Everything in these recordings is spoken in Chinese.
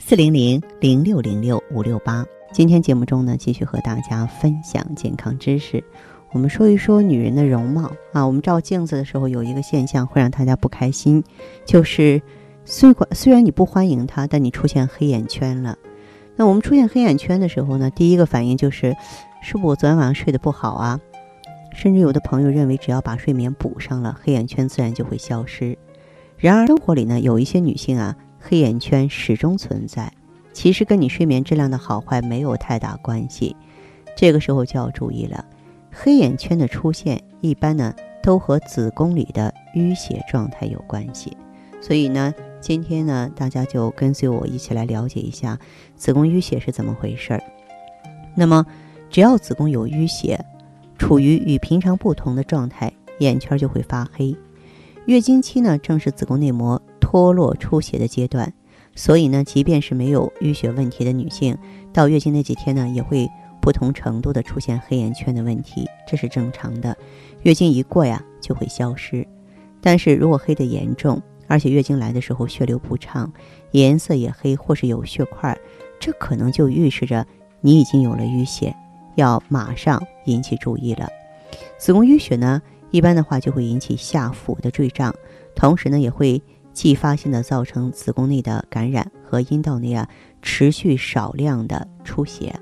四零零零六零六五六八。今天节目中呢，继续和大家分享健康知识。我们说一说女人的容貌啊。我们照镜子的时候，有一个现象会让大家不开心，就是虽管虽然你不欢迎她，但你出现黑眼圈了。那我们出现黑眼圈的时候呢，第一个反应就是，是不是我昨天晚上睡得不好啊？甚至有的朋友认为，只要把睡眠补上了，黑眼圈自然就会消失。然而生活里呢，有一些女性啊。黑眼圈始终存在，其实跟你睡眠质量的好坏没有太大关系。这个时候就要注意了，黑眼圈的出现一般呢都和子宫里的淤血状态有关系。所以呢，今天呢大家就跟随我一起来了解一下子宫淤血是怎么回事儿。那么，只要子宫有淤血，处于与平常不同的状态，眼圈就会发黑。月经期呢正是子宫内膜。脱落出血的阶段，所以呢，即便是没有淤血问题的女性，到月经那几天呢，也会不同程度的出现黑眼圈的问题，这是正常的。月经一过呀，就会消失。但是如果黑的严重，而且月经来的时候血流不畅，颜色也黑，或是有血块，这可能就预示着你已经有了淤血，要马上引起注意了。子宫淤血呢，一般的话就会引起下腹的坠胀，同时呢，也会。继发性的造成子宫内的感染和阴道内啊持续少量的出血，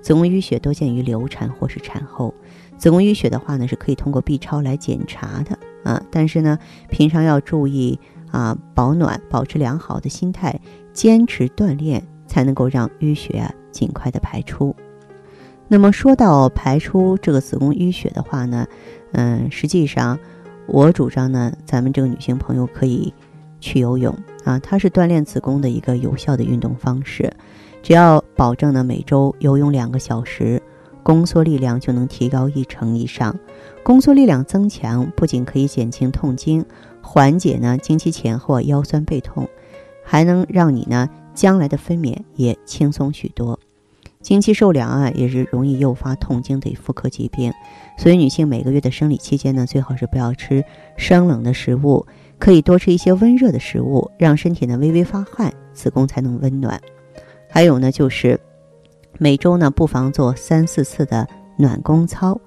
子宫淤血多见于流产或是产后。子宫淤血的话呢是可以通过 B 超来检查的啊，但是呢平常要注意啊保暖，保持良好的心态，坚持锻炼才能够让淤血啊尽快的排出。那么说到排出这个子宫淤血的话呢，嗯，实际上我主张呢，咱们这个女性朋友可以。去游泳啊，它是锻炼子宫的一个有效的运动方式。只要保证呢每周游泳两个小时，宫缩力量就能提高一成以上。宫缩力量增强不仅可以减轻痛经，缓解呢经期前后腰酸背痛，还能让你呢将来的分娩也轻松许多。经期受凉啊，也是容易诱发痛经等妇科疾病，所以女性每个月的生理期间呢，最好是不要吃生冷的食物。可以多吃一些温热的食物，让身体呢微微发汗，子宫才能温暖。还有呢，就是每周呢不妨做三四次的暖宫操，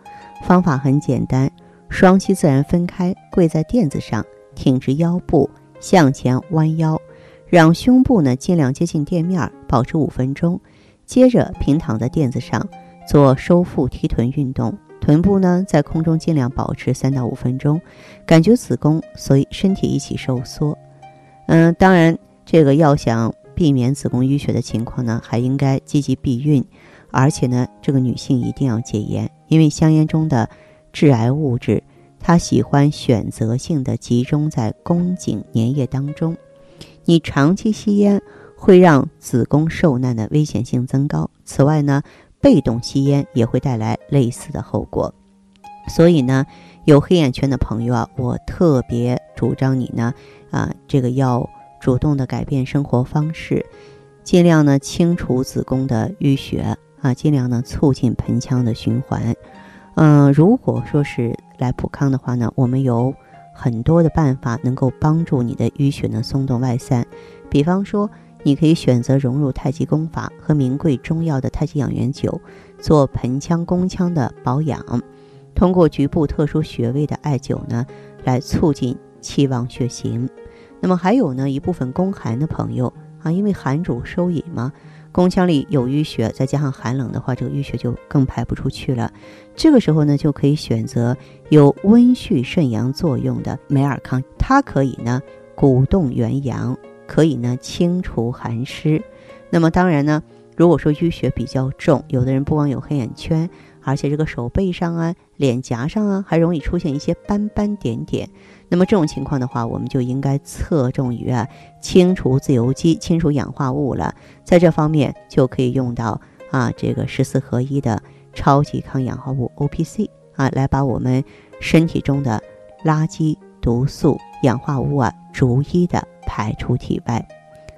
方法很简单，双膝自然分开，跪在垫子上，挺直腰部，向前弯腰，让胸部呢尽量接近垫面，保持五分钟。接着平躺在垫子上，做收腹提臀运动。臀部呢，在空中尽量保持三到五分钟，感觉子宫随身体一起收缩。嗯，当然，这个要想避免子宫淤血的情况呢，还应该积极避孕，而且呢，这个女性一定要戒烟，因为香烟中的致癌物质，它喜欢选择性的集中在宫颈粘液当中。你长期吸烟会让子宫受难的危险性增高。此外呢，被动吸烟也会带来类似的后果，所以呢，有黑眼圈的朋友啊，我特别主张你呢，啊，这个要主动的改变生活方式，尽量呢清除子宫的淤血啊，尽量呢促进盆腔的循环。嗯，如果说是来普康的话呢，我们有很多的办法能够帮助你的淤血呢松动外散，比方说。你可以选择融入太极功法和名贵中药的太极养元灸，做盆腔、宫腔的保养。通过局部特殊穴位的艾灸呢，来促进气旺血行。那么还有呢，一部分宫寒的朋友啊，因为寒主收引嘛，宫腔里有淤血，再加上寒冷的话，这个淤血就更排不出去了。这个时候呢，就可以选择有温煦肾阳作用的美尔康，它可以呢鼓动元阳。可以呢清除寒湿，那么当然呢，如果说淤血比较重，有的人不光有黑眼圈，而且这个手背上啊、脸颊上啊，还容易出现一些斑斑点点。那么这种情况的话，我们就应该侧重于啊清除自由基、清除氧化物了。在这方面就可以用到啊这个十四合一的超级抗氧化物 O P C 啊，来把我们身体中的垃圾、毒素、氧化物啊逐一的排出体外。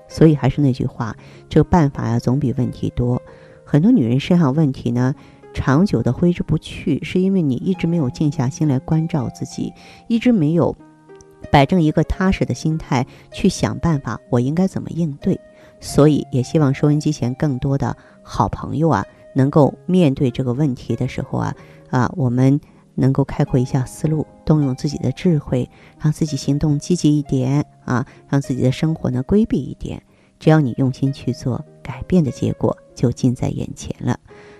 所以还是那句话，这个办法呀总比问题多。很多女人身上问题呢，长久的挥之不去，是因为你一直没有静下心来关照自己，一直没有摆正一个踏实的心态去想办法，我应该怎么应对。所以也希望收音机前更多的好朋友啊，能够面对这个问题的时候啊啊，我们能够开阔一下思路，动用自己的智慧，让自己行动积极一点啊，让自己的生活呢规避一点。只要你用心去做，改变的结果就近在眼前了。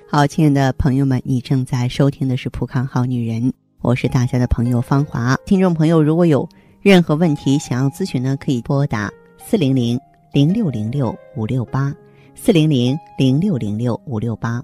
好，亲爱的朋友们，你正在收听的是《普康好女人》，我是大家的朋友芳华。听众朋友，如果有任何问题想要咨询呢，可以拨打四零零零六零六五六八四零零零六零六五六八，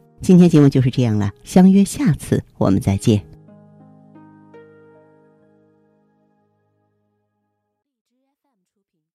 今天节目就是这样了，相约下次我们再见。